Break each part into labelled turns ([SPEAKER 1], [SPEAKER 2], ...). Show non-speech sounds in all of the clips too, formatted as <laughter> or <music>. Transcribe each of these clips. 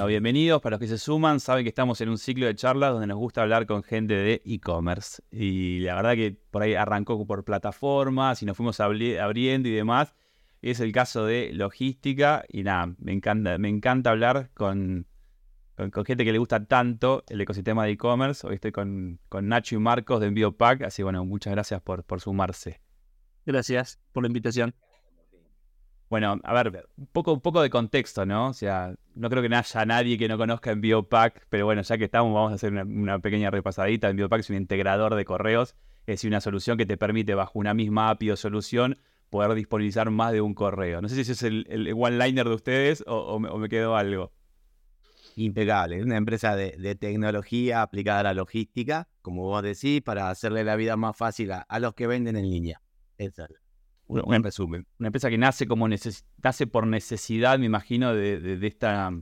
[SPEAKER 1] Bueno, bienvenidos para los que se suman. Saben que estamos en un ciclo de charlas donde nos gusta hablar con gente de e-commerce. Y la verdad que por ahí arrancó por plataformas y nos fuimos abriendo y demás. Es el caso de logística. Y nada, me encanta, me encanta hablar con, con, gente que le gusta tanto el ecosistema de e-commerce. Hoy estoy con, con, Nacho y Marcos de EnvíoPack. Así bueno, muchas gracias por, por sumarse.
[SPEAKER 2] Gracias por la invitación.
[SPEAKER 1] Bueno, a ver, un poco, un poco de contexto, ¿no? O sea, no creo que haya nadie que no conozca EnvioPack, pero bueno, ya que estamos, vamos a hacer una, pequeña repasadita. EnvioPack es un integrador de correos, es decir, una solución que te permite, bajo una misma API o solución, poder disponibilizar más de un correo. No sé si ese es el, one-liner de ustedes o, me, quedó algo.
[SPEAKER 3] Impecable, es una empresa de, tecnología aplicada a la logística, como vos decís, para hacerle la vida más fácil a, los que venden en línea. Exacto
[SPEAKER 1] un resumen. Una empresa que nace como nace por necesidad, me imagino, de, esta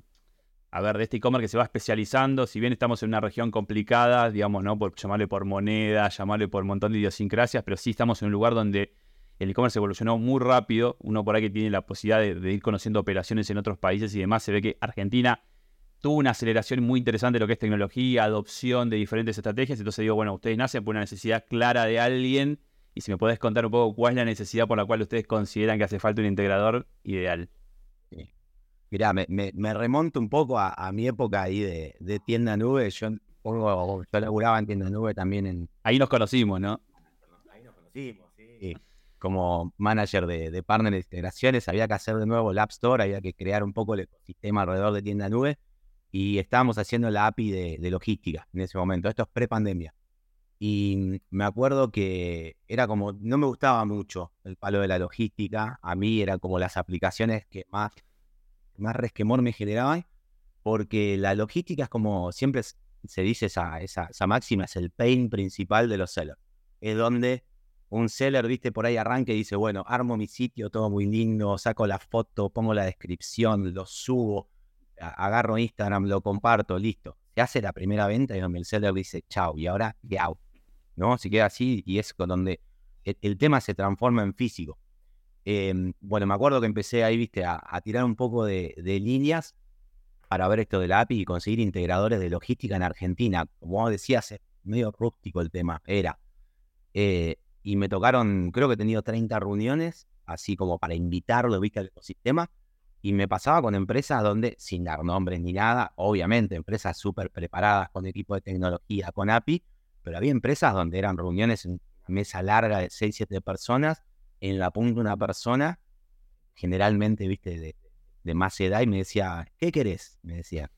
[SPEAKER 1] a ver, de este e-commerce que se va especializando, si bien estamos en una región complicada, digamos, ¿no? Por llamarle por moneda, llamarle por un montón de idiosincrasias, pero sí estamos en un lugar donde el e-commerce evolucionó muy rápido. Uno por ahí que tiene la posibilidad de, ir conociendo operaciones en otros países y demás, se ve que Argentina tuvo una aceleración muy interesante de lo que es tecnología, adopción de diferentes estrategias. Entonces digo, bueno, ustedes nacen por una necesidad clara de alguien y si me podés contar un poco cuál es la necesidad por la cual ustedes consideran que hace falta un integrador ideal.
[SPEAKER 3] Mirá, me, me, remonto un poco a, mi época ahí de, de, tienda nube. Yo, yo laburaba en tienda nube también en...
[SPEAKER 1] Ahí nos conocimos, ¿no?
[SPEAKER 3] Ahí nos conocimos, sí. Como manager de, de partner de integraciones, había que hacer de nuevo el App Store, había que crear un poco el ecosistema alrededor de tienda nube y estábamos haciendo la API de, de logística en ese momento. Esto es pre-pandemia. Y me acuerdo que era como, no me gustaba mucho el palo de la logística, a mí era como las aplicaciones que más, más resquemor me generaban, porque la logística es como, siempre se dice esa, esa, máxima, es el pain principal de los sellers. Es donde un seller, viste, por ahí arranca y dice, bueno, armo mi sitio, todo muy lindo, saco la foto, pongo la descripción, lo subo, agarro Instagram, lo comparto, listo. Se hace la primera venta y donde el seller dice, chao, y ahora, ¿qué hago? ¿No? Se queda así y es donde el, tema se transforma en físico. Em, bueno, me acuerdo que empecé ahí, viste, a, tirar un poco de, líneas para ver esto de la API y conseguir integradores de logística en Argentina. Como decías, es medio rústico el tema, era. Eh, y me tocaron, creo que he tenido 30 reuniones, así como para invitarlo, viste, al ecosistema. Y me pasaba con empresas donde, sin dar nombres ni nada, obviamente, empresas súper preparadas con equipo de tecnología, con API, había empresas donde eran reuniones en mesa larga de 6, 7 personas, en la punta una persona, generalmente, viste, de, más edad, y me decía, ¿qué querés? Me decía.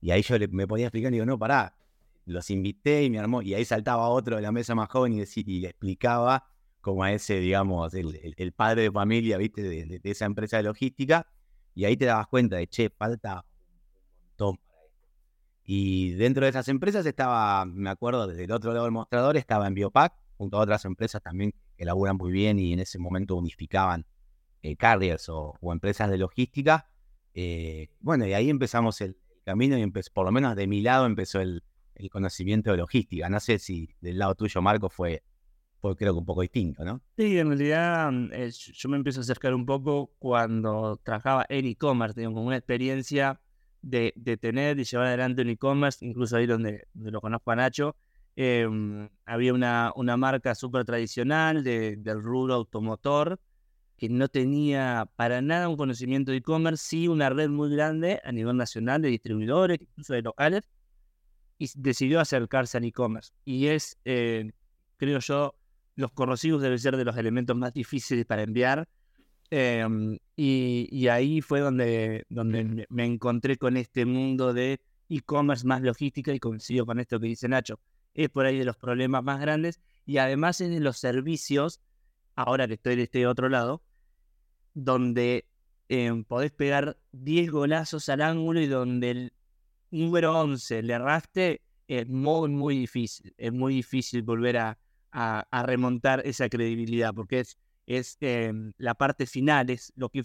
[SPEAKER 3] Y ahí yo le, me podía explicar y digo, no, pará, los invité y me armó, y ahí saltaba otro de la mesa más joven y, y le explicaba como a ese, digamos, el, padre de familia, viste, de, esa empresa de logística, y ahí te dabas cuenta de, che, falta y dentro de esas empresas estaba, me acuerdo, desde el otro lado del mostrador estaba en Biopack, junto a otras empresas también que laburan muy bien y en ese momento unificaban eh, carriers o, empresas de logística. Eh, bueno, y ahí empezamos el, camino y por lo menos de mi lado empezó el, conocimiento de logística. No sé si del lado tuyo, Marco, fue, creo que un poco distinto, ¿no?
[SPEAKER 2] Sí, en realidad mm, yo me empiezo a acercar un poco cuando trabajaba en e-commerce, tengo como una experiencia de, tener y llevar adelante un e-commerce, incluso ahí donde, lo conozco a Nacho, em, había una, una marca súper tradicional de, del rubro automotor que no tenía para nada un conocimiento de e-commerce, sí una red muy grande a nivel nacional de distribuidores, incluso de locales, y decidió acercarse al e-commerce. Y es, eh, creo yo, los corrosivos deben ser de los elementos más difíciles para enviar Em, y, ahí fue donde, donde me encontré con este mundo de e-commerce más logística y coincido con esto que dice Nacho. Es por ahí de los problemas más grandes y además es de los servicios, ahora que estoy de este otro lado, donde em, podés pegar 10 golazos al ángulo y donde el número 11 le erraste es muy, muy difícil. Es muy difícil volver a, a, remontar esa credibilidad, porque es, es em, la parte final, es lo que,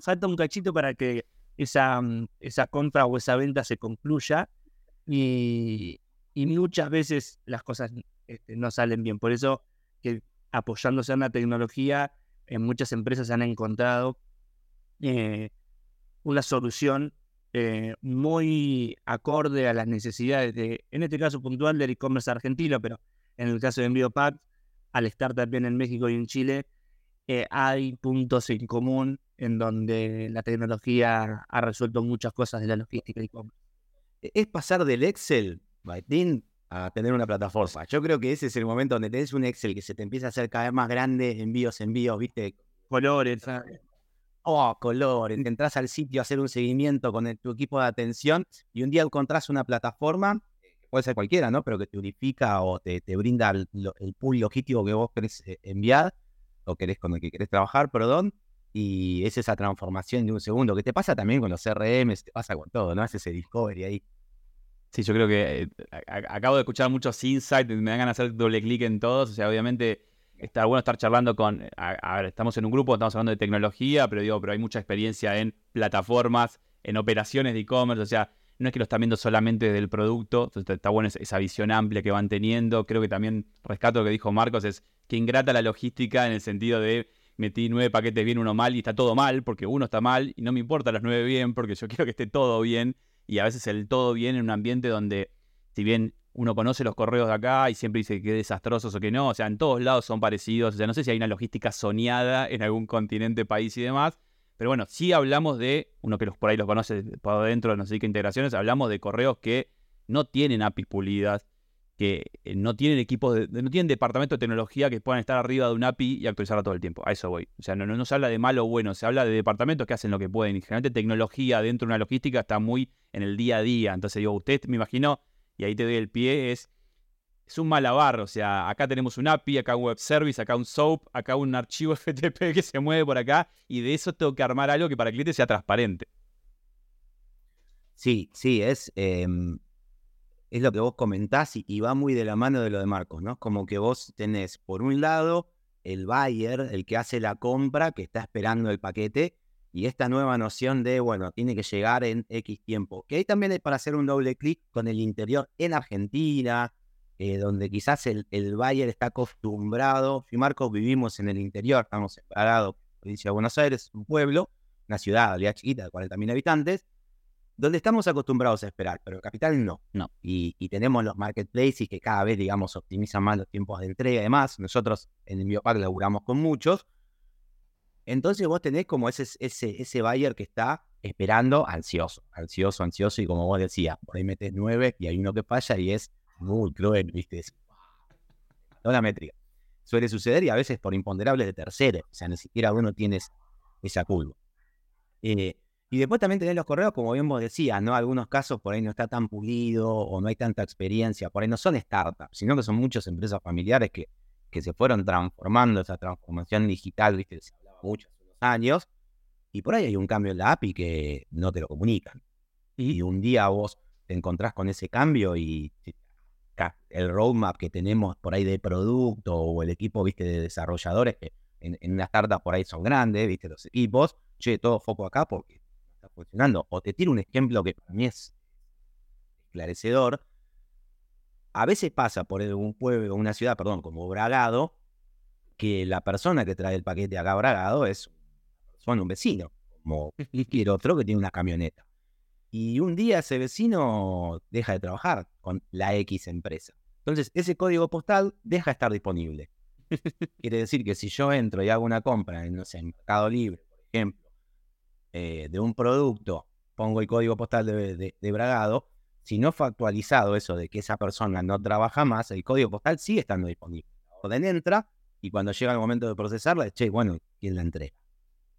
[SPEAKER 2] falta un cachito para que esa, mm, esa compra o esa venta se concluya. Y, y muchas veces las cosas este, no salen bien. Por eso que apoyándose en la tecnología, en muchas empresas han encontrado eh, una solución eh, muy acorde a las necesidades de, en este caso puntual, del e-commerce argentino, pero en el caso de EnvioPack, al estar también en México y en Chile, eh, hay puntos en común en donde la tecnología ha resuelto muchas cosas de la logística e-commerce.
[SPEAKER 3] Es pasar del Excel, Baitín, a tener una plataforma. Yo creo que ese es el momento donde tenés un Excel que se te empieza a hacer cada vez más grande, envíos, envíos, viste, colores. Oh, colores. Entras al sitio a hacer un seguimiento con tu equipo de atención y un día encontrás una plataforma, puede ser cualquiera, ¿no? Pero que te unifica o te, brinda el, pool logístico que vos querés eh, enviar o querés con el que querés trabajar, perdón. Y es esa transformación de un segundo que te pasa también con los CRM, te pasa con todo, ¿no? Es ese discovery ahí.
[SPEAKER 1] Sí, yo creo que eh, acabo de escuchar muchos insights, me dan ganas hacer doble clic en todos. O sea, obviamente está bueno estar charlando con. A, ver, estamos en un grupo, estamos hablando de tecnología, pero digo, pero hay mucha experiencia en plataformas, en operaciones de e-commerce. O sea, no es que lo están viendo solamente desde el producto. Está bueno esa visión amplia que van teniendo. Creo que también rescato lo que dijo Marcos, es que ingrata la logística en el sentido de metí nueve paquetes bien, uno mal y está todo mal, porque uno está mal y no me importa los nueve bien, porque yo <laughs> quiero que esté todo bien y a veces el todo bien en un ambiente donde, si bien uno conoce los correos de acá y siempre dice que desastrosos o que no, o sea, en todos lados son parecidos, o sea, no sé si hay una logística soñada en algún continente, país y demás, pero bueno, sí hablamos de, uno que los, por ahí los conoce por adentro de no sé qué integraciones, hablamos de correos que no tienen APIs pulidas, que eh, no tienen equipos, de, no tienen departamento de tecnología que puedan estar arriba de un API y actualizarla todo el tiempo. A eso voy. O sea, no, no, se habla de malo o bueno, se habla de departamentos que hacen lo que pueden. Y generalmente tecnología dentro de una logística está muy en el día a día. Entonces digo, usted me imagino, y ahí te doy el pie, es, es un malabar. O sea, acá tenemos un API, acá un web service, acá un SOAP, acá un archivo <laughs> FTP que se mueve por acá. Y de eso tengo que armar algo que para el cliente sea transparente.
[SPEAKER 3] Sí, sí, es... Em, es lo que vos comentás y, va muy de la mano de lo de Marcos, ¿no? Como que vos tenés, por un lado, el buyer, el que hace la compra, que está esperando el paquete, y esta nueva noción de, bueno, tiene que llegar en X tiempo. Que ahí también es para hacer un doble clic con el interior en Argentina, eh, donde quizás el, el buyer está acostumbrado. Y Marcos vivimos en el interior, estamos separados, provincia de Buenos Aires, un pueblo, una ciudad, ya chiquita de 40.000 habitantes, donde estamos acostumbrados a esperar, pero el capital no.
[SPEAKER 1] no.
[SPEAKER 3] Y, tenemos los marketplaces que cada vez, digamos, optimizan más los tiempos de entrega y demás. Nosotros en el Biopack laburamos con muchos. Entonces vos tenés como ese, ese, ese buyer que está esperando ansioso, ansioso, ansioso, y como vos decías, por ahí metes nueve y hay uno que falla y es muy cruel, ¿viste? no la métrica. Suele suceder y a veces por imponderables de terceros, o sea, ni siquiera uno tiene esa culpa. Eh, y después también tenés los correos, como bien vos decías, ¿no? Algunos casos por ahí no está tan pulido o no hay tanta experiencia, por ahí no son startups, sino que son muchas empresas familiares que, que se fueron transformando, esa transformación digital, viste, se hablaba mucho hace unos años, y por ahí hay un cambio en la API que no te lo comunican. Y un día vos te encontrás con ese cambio y el roadmap que tenemos por ahí de producto o el equipo, viste, de desarrolladores, que en, en una startup por ahí son grandes, viste, los equipos, che, todo foco acá porque funcionando. O te tiro un ejemplo que para mí es esclarecedor. A veces pasa por un pueblo, una ciudad, perdón, como Bragado, que la persona que trae el paquete acá a Bragado es son un vecino, como cualquier otro que tiene una camioneta. Y un día ese vecino deja de trabajar con la X empresa. Entonces, ese código postal deja de estar disponible. <laughs> Quiere decir que si yo entro y hago una compra en, no sé, Mercado Libre, por ejemplo, eh, de un producto, pongo el código postal de, Bragado, si no fue actualizado eso de que esa persona no trabaja más, el código postal sigue estando disponible. La orden entra y cuando llega el momento de procesarla, che, bueno, ¿quién la entrega?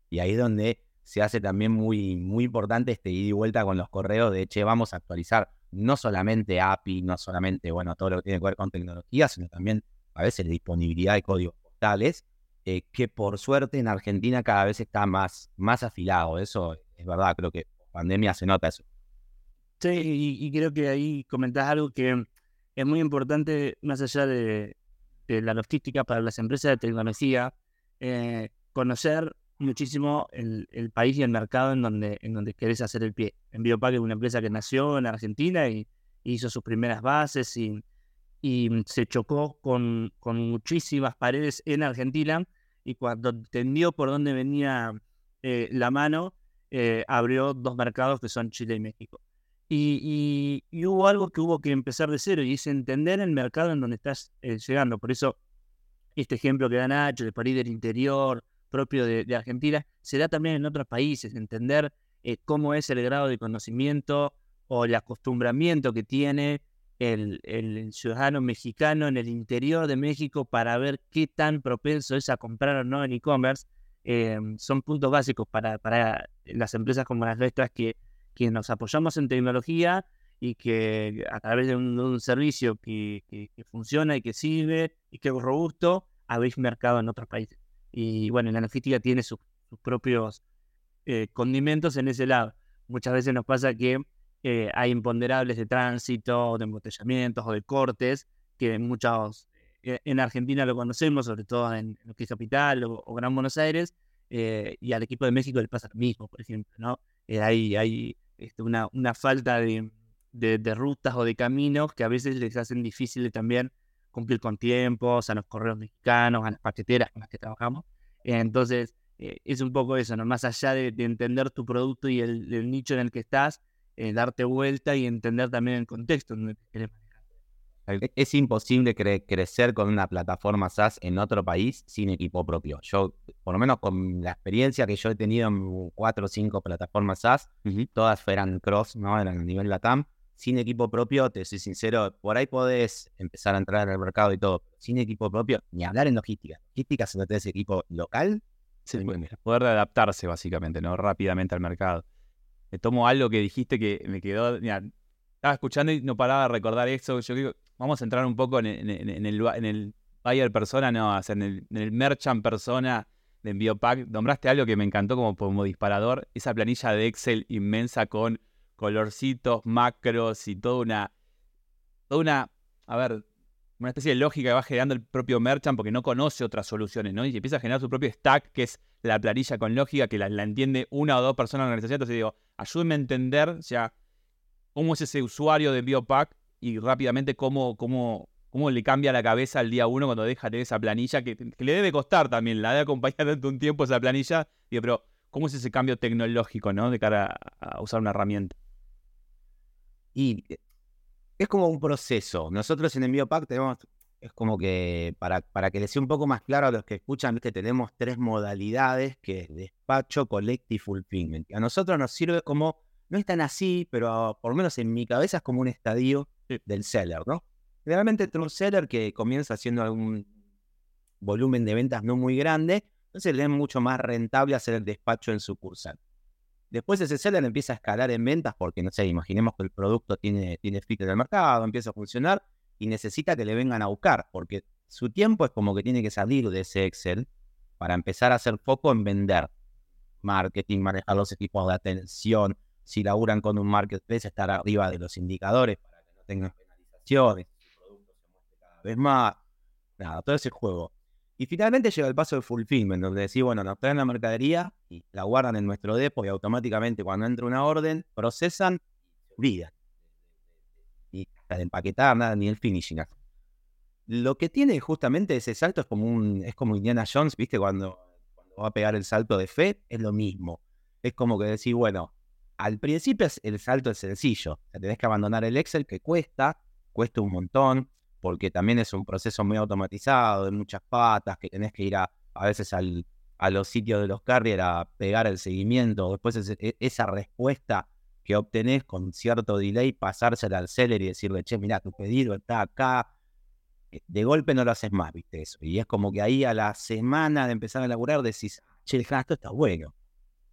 [SPEAKER 3] Y ahí es donde se hace también muy, muy importante este ida y vuelta con los correos de, che, vamos a actualizar no solamente API, no solamente, bueno, todo lo que tiene que ver con tecnología, sino también a veces la disponibilidad de códigos postales eh, que por suerte en Argentina cada vez está más, más afilado. Eso es verdad, creo que pandemia se nota eso.
[SPEAKER 2] Sí, y, creo que ahí comentás algo que es muy importante, más allá de, la logística para las empresas de tecnología, eh, conocer muchísimo el, país y el mercado en donde, en donde querés hacer el pie. En Biopac es una empresa que nació en Argentina y, hizo sus primeras bases y, y se chocó con, con, muchísimas paredes en Argentina y cuando entendió por dónde venía eh, la mano, eh, abrió dos mercados que son Chile y México. Y, hubo algo que hubo que empezar de cero y es entender el mercado en donde estás eh, llegando. Por eso, este ejemplo que da Nacho de París del interior, propio de, Argentina, se da también en otros países, entender cómo es el grado de conocimiento o el acostumbramiento que tiene el, ciudadano mexicano en el interior de México para ver qué tan propenso es a comprar o no en e-commerce. Em, son puntos básicos para, para las empresas como las nuestras que, que nos apoyamos en tecnología y que a través de un, servicio que, que, funciona y que sirve y que es robusto, habéis mercado en otros países. Y bueno, la logística tiene sus, propios eh, condimentos en ese lado. Muchas veces nos pasa que eh, hay imponderables de tránsito, de embotellamientos o de cortes, que muchos eh, en Argentina lo conocemos, sobre todo en, lo que es Capital o, Gran Buenos Aires, eh, y al equipo de México le pasa lo mismo, por ejemplo, ¿no? hay hay este, una, una, falta de, de, rutas o de caminos que a veces les hacen difícil también cumplir con tiempos a los correos mexicanos, a las paqueteras con las que trabajamos. entonces, es un poco eso, ¿no? Más allá de, entender tu producto y el, el, nicho en el que estás, eh, darte vuelta y entender también el contexto en manejar.
[SPEAKER 3] E, es imposible crecer con una plataforma SaaS en otro país sin equipo propio. Yo, por lo menos con la experiencia que yo he tenido en cuatro o cinco plataformas SaaS, todas eran cross, ¿no? Eran a nivel LATAM. Sin equipo propio, te soy sincero, por ahí podés empezar a entrar en el mercado y todo. Sin equipo propio, ni hablar en logística. Logística, si no tenés equipo local,
[SPEAKER 1] sí, poder adaptarse básicamente, ¿no? Rápidamente al mercado me tomo algo que dijiste que me quedó. estaba escuchando y no paraba de recordar eso. Yo digo, vamos a entrar un poco en, el, en el buyer persona, no, en el, en el merchant persona de Envío-Pack. Nombraste algo que me encantó como, como disparador, esa planilla de Excel inmensa con colorcitos, macros y toda una, toda una, a ver, una especie de lógica que va generando el propio merchant porque no conoce otras soluciones, ¿no? Y empieza a generar su propio stack, que es la planilla con lógica, que la, entiende una o dos personas en la organización. Entonces digo, ayúdenme a entender, o sea, cómo es ese usuario de Biopack y rápidamente cómo, cómo, cómo le cambia la cabeza al día uno cuando deja de esa planilla, que, le debe costar también, la de acompañar <laughs> tanto un tiempo esa planilla. Digo, pero, ¿cómo es ese cambio tecnológico, ¿no? De cara a usar una herramienta.
[SPEAKER 3] Y es como un proceso. Nosotros en Envío Pack tenemos, es como que, para, para que les sea un poco más claro a los que escuchan, que tenemos tres modalidades, que es despacho, collect y fulfillment. A nosotros nos sirve como, no es tan así, pero por lo menos en mi cabeza es como un estadio del seller, ¿no? Generalmente entre un seller que comienza haciendo algún volumen de ventas no muy grande, entonces le es mucho más rentable hacer el despacho en sucursal. Después ese seller empieza a escalar en ventas porque, no sé, imaginemos que el producto tiene, tiene fit en el mercado, empieza a funcionar y necesita que le vengan a buscar porque su tiempo es como que tiene que salir de ese Excel para empezar a hacer foco en vender. Marketing, manejar los equipos de atención, si laburan con un marketplace, estar arriba de los indicadores para que no tengan penalizaciones, el producto se muestre cada vez más. Nada, todo ese juego. Y finalmente llega el paso de fulfillment, donde decís, bueno, nos traen la mercadería y la guardan en nuestro depot y automáticamente cuando entra una orden, procesan y olvidan. Y hasta de empaquetar, nada, ni el finishing. Lo que tiene justamente ese salto es como un, es como Indiana Jones, ¿viste? Cuando, va a pegar el salto de fe, es lo mismo. Es como que decís, bueno, al principio el salto es sencillo. tenés que abandonar el Excel que cuesta, cuesta un montón porque también es un proceso muy automatizado, de muchas patas, que tenés que ir a, a veces al, a los sitios de los carrier a pegar el seguimiento, después e, esa respuesta que obtenés con cierto delay, pasársela al seller y decirle, che, mira, tu pedido está acá. Eh, de golpe no lo haces más, viste eso. Y es como que ahí a la semana de empezar a laburar decís, che, esto está bueno.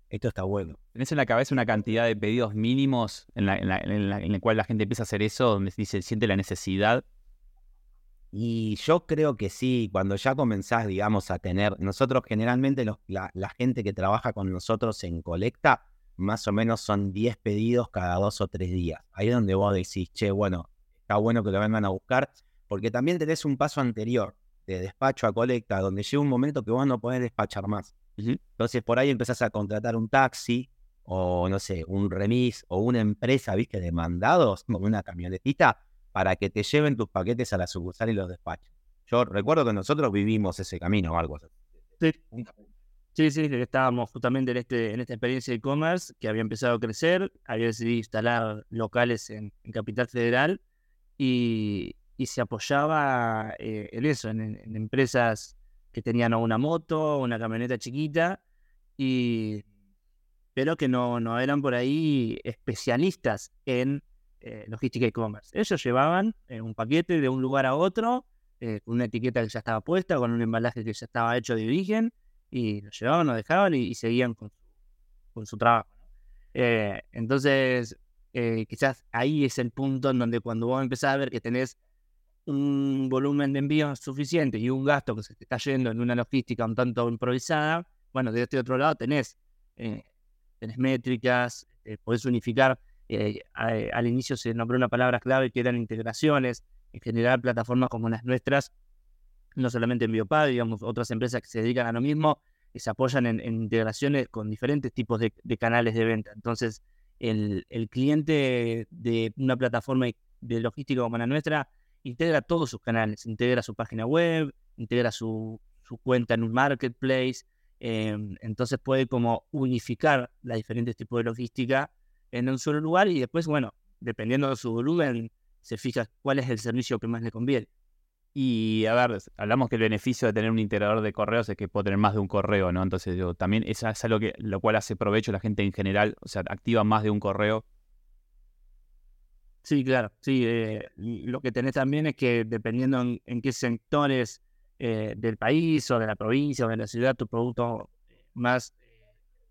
[SPEAKER 3] Esto está bueno.
[SPEAKER 1] ¿Tenés en la cabeza una cantidad de pedidos mínimos en la, cual la gente empieza a hacer eso, donde se siente la necesidad
[SPEAKER 3] y yo creo que sí, cuando ya comenzás, digamos, a tener, nosotros generalmente la, gente que trabaja con nosotros en colecta más o menos son 10 pedidos cada dos o tres días. Ahí es donde vos decís, che, bueno, está bueno que lo vengan a buscar, porque también tenés un paso anterior de despacho a colecta, donde llega un momento que vos no podés despachar más. Entonces por ahí empezás a contratar un taxi o no sé, un remis o una empresa, viste, de mandados, <laughs> como una camionetita, para que te lleven tus paquetes a la sucursal y los despachen. Yo recuerdo que nosotros vivimos ese camino o algo así.
[SPEAKER 2] Sí. Sí, estábamos justamente en, este, en esta experiencia de e-commerce que había empezado a crecer, había decidido instalar locales en, Capital Federal y, se apoyaba eh, en eso, en, empresas que tenían una moto, una camioneta chiquita, y, pero que no, no eran por ahí especialistas en eh, logística e-commerce. Ellos llevaban eh, un paquete de un lugar a otro eh, con una etiqueta que ya estaba puesta, con un embalaje que ya estaba hecho de origen, y lo llevaban, lo dejaban y, seguían con, su trabajo. Eh, entonces, quizás ahí es el punto en donde cuando vos empezás a ver que tenés un volumen de envío suficiente y un gasto que se te está yendo en una logística un tanto improvisada, bueno, de este otro lado tenés, tenés métricas, podés unificar. Al inicio se nombró una palabra clave que eran integraciones, en general plataformas como las nuestras, no solamente en Biopad, digamos, otras empresas que se dedican a lo mismo, y se apoyan en, integraciones con diferentes tipos de, canales de venta. Entonces, el, cliente de una plataforma de logística como la nuestra integra todos sus canales, integra su página web, integra su, cuenta en un marketplace, em, entonces puede como unificar los diferentes tipos de logística en un solo lugar y después, bueno, dependiendo de su volumen, se fija cuál es el servicio que más le conviene.
[SPEAKER 1] Y a ver, hablamos que el beneficio de tener un integrador de correos es que puedo tener más de un correo, ¿no? Entonces, yo, también eso es algo que, lo cual hace provecho la gente en general, o sea, activa más de un correo.
[SPEAKER 2] Sí, claro, sí. Eh, lo que tenés también es que dependiendo en, qué sectores eh, del país o de la provincia o de la ciudad tu producto más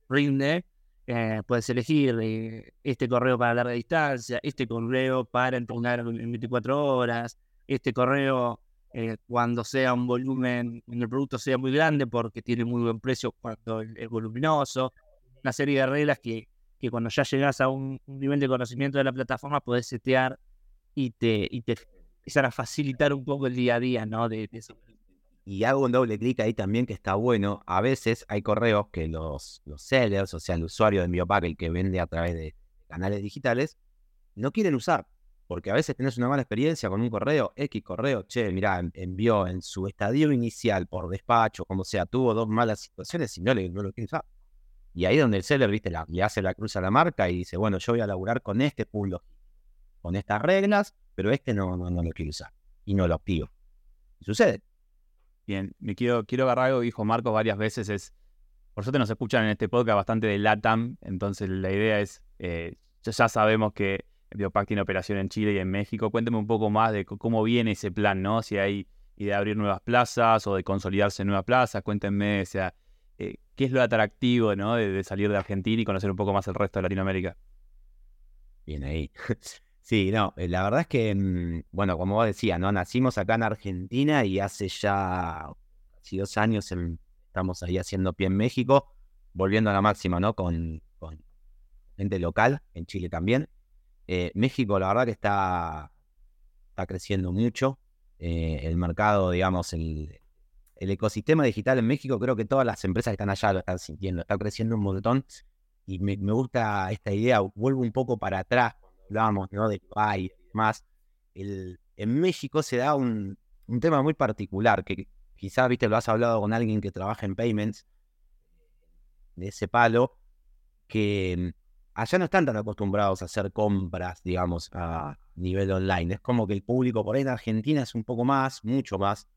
[SPEAKER 2] rinde, eh, puedes elegir eh, este correo para larga distancia, este correo para entrenar en 24 horas, este correo eh, cuando sea un volumen, cuando el producto sea muy grande porque tiene muy buen precio cuando es voluminoso, una serie de reglas que, que cuando ya llegas a un, nivel de conocimiento de la plataforma puedes setear y te, y te empezar a facilitar un poco el día a día ¿no? de, de
[SPEAKER 3] y hago un doble clic ahí también que está bueno. A veces hay correos que los, los sellers, o sea, el usuario de Enviopack, el que vende a través de canales digitales, no quieren usar. Porque a veces tenés una mala experiencia con un correo, X correo, che, mira, envió en su estadio inicial por despacho, como sea, tuvo dos malas situaciones y no, le, no lo quiere usar. Y ahí donde el seller, viste, le hace la cruz a la marca y dice, bueno, yo voy a laburar con este pool con estas reglas, pero este no, no, no lo quiero usar. Y no lo activo. Y sucede.
[SPEAKER 1] Bien, me quiero, quiero agarrar algo que dijo Marcos varias veces, es, por suerte nos escuchan en este podcast bastante de LATAM, entonces la idea es, eh, ya sabemos que Biopac tiene operación en Chile y en México, cuénteme un poco más de cómo viene ese plan, ¿no? Si hay idea de abrir nuevas plazas o de consolidarse en nuevas plazas, cuéntenme, o sea, eh, ¿qué es lo atractivo, ¿no? De, de salir de Argentina y conocer un poco más el resto de Latinoamérica.
[SPEAKER 3] Bien ahí. Sí, no, eh, la verdad es que, mm, bueno, como vos decías, ¿no? Nacimos acá en Argentina y hace ya casi dos años estamos ahí haciendo pie en México, volviendo a la máxima, ¿no? Con, gente local, en Chile también. Eh, México, la verdad que está, está creciendo mucho. Eh, el mercado, digamos, el, el ecosistema digital en México, creo que todas las empresas que están allá lo están sintiendo, está creciendo un montón. Y me, me gusta esta idea, vuelvo un poco para atrás hablábamos ¿no? de Dubai y demás, el, en México se da un, tema muy particular, que quizás, viste, lo has hablado con alguien que trabaja en payments, de ese palo, que mm, allá no están tan acostumbrados a hacer compras, digamos, a nivel online. Es como que el público por ahí en Argentina es un poco más, mucho más.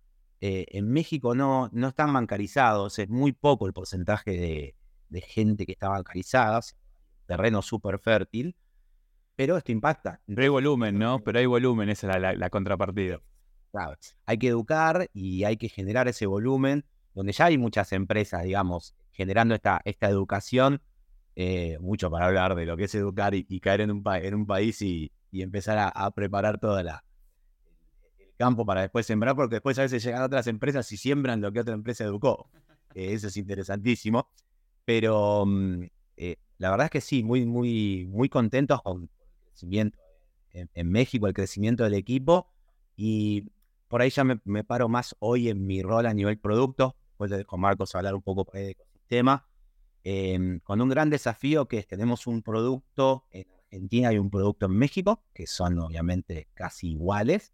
[SPEAKER 3] Eh, en México no, no están bancarizados, es muy poco el porcentaje de, de gente que está bancarizada, terreno súper fértil pero esto impacta.
[SPEAKER 1] Pero hay volumen, ¿no? Pero hay volumen, esa es la, contrapartida.
[SPEAKER 3] Claro, hay que educar y hay que generar ese volumen, donde ya hay muchas empresas, digamos, generando esta, esta educación, eh, mucho para hablar de lo que es educar y, caer en un, en un país y, empezar a, preparar todo el campo para después sembrar, porque después a veces llegan otras empresas y siembran lo que otra empresa educó. eso es interesantísimo. Pero mm, eh, la verdad es que sí, muy, muy, muy contentos con crecimiento en, México, el crecimiento del equipo. Y por ahí ya me, paro más hoy en mi rol a nivel producto. Después de con Marcos hablar un poco de ecosistema. Em, con un gran desafío que es tenemos un producto en Argentina y un producto en México, que son obviamente casi iguales,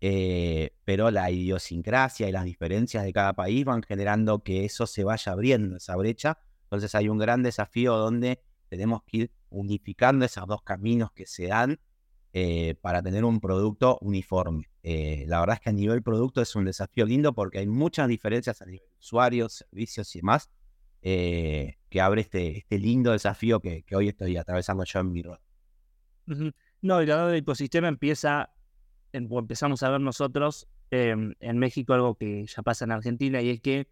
[SPEAKER 3] eh, pero la idiosincrasia y las diferencias de cada país van generando que eso se vaya abriendo, esa brecha. Entonces hay un gran desafío donde tenemos que ir unificando esos dos caminos que se dan eh, para tener un producto uniforme. Eh, la verdad es que a nivel producto es un desafío lindo porque hay muchas diferencias a nivel de usuarios, servicios y demás, que abre este, este lindo desafío que, hoy estoy atravesando yo en mi rol.
[SPEAKER 2] No, y lado del ecosistema empieza empezamos a ver nosotros em, en México algo que ya pasa en Argentina y es que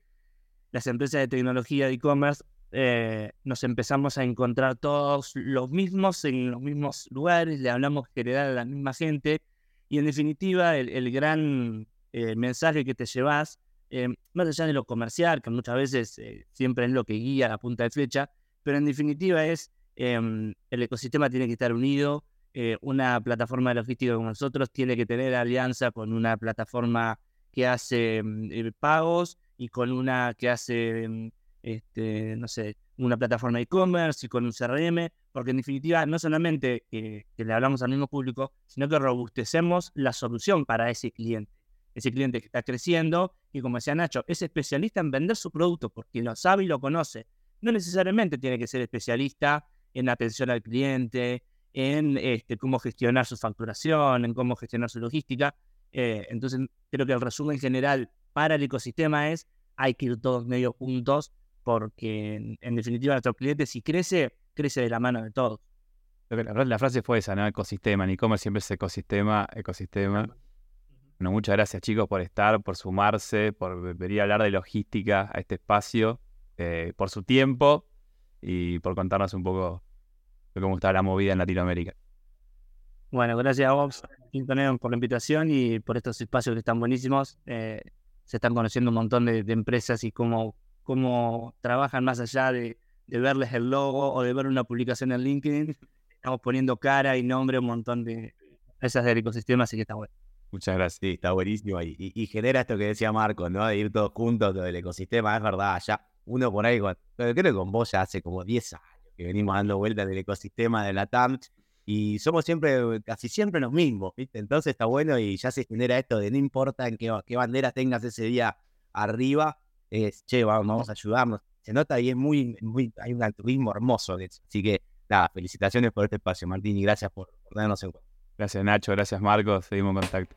[SPEAKER 2] las empresas de tecnología de e-commerce eh, nos empezamos a encontrar todos los mismos en los mismos lugares, le hablamos general a la misma gente y en definitiva el, gran eh, mensaje que te llevas, em, más allá de lo comercial, que muchas veces eh, siempre es lo que guía la punta de flecha, pero en definitiva es em, el ecosistema tiene que estar unido, eh, una plataforma de logística como nosotros tiene que tener alianza con una plataforma que hace mm, eh, pagos y con una que hace, mm, este, no sé, una plataforma e-commerce y con un CRM, porque en definitiva no solamente que, le hablamos al mismo público, sino que robustecemos la solución para ese cliente. Ese cliente que está creciendo y como decía Nacho, es especialista en vender su producto porque lo sabe y lo conoce. No necesariamente tiene que ser especialista en atención al cliente, en este, cómo gestionar su facturación, en cómo gestionar su logística. Eh, entonces, creo que el resumen general para el ecosistema es hay que ir todos medio juntos porque en, definitiva nuestro cliente si crece, crece de la mano de todos.
[SPEAKER 1] La, la frase fue esa, ¿no? Ecosistema, ni cómo siempre es ecosistema, ecosistema. Bueno, muchas gracias chicos por estar, por sumarse, por venir a hablar de logística a este espacio, eh, por su tiempo y por contarnos un poco de cómo está la movida en Latinoamérica.
[SPEAKER 2] Bueno, gracias a vos, por la invitación y por estos espacios que están buenísimos. Eh, se están conociendo un montón de, empresas y cómo, cómo trabajan más allá de, verles el logo o de ver una publicación en LinkedIn. Estamos poniendo cara y nombre a un montón de empresas del ecosistema, así que está bueno.
[SPEAKER 3] Muchas gracias. Sí, está buenísimo. Y, y, genera esto que decía Marco, ¿no? De ir todos juntos, del ecosistema. Es verdad, ya uno por ahí, creo que con vos ya hace como 10 años que venimos dando vueltas del ecosistema de la TAM y somos siempre, casi siempre los mismos, ¿viste? Entonces está bueno y ya se genera esto de no importa en qué, qué bandera tengas ese día arriba, es, che, vamos, a ayudarnos. Se nota y es muy, muy, hay un altruismo hermoso Así que, nada, felicitaciones por este espacio, Martín, y gracias por, por darnos en cuenta.
[SPEAKER 1] Gracias, Nacho, gracias, Marcos, seguimos en contacto.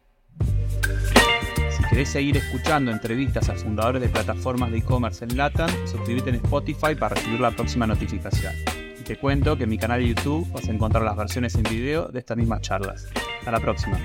[SPEAKER 1] Si querés seguir escuchando entrevistas a fundadores de plataformas de e-commerce en LATAM, suscríbete en Spotify para recibir la próxima notificación. Y te cuento que en mi canal de YouTube vas a encontrar las versiones en video de estas mismas charlas. Hasta la próxima.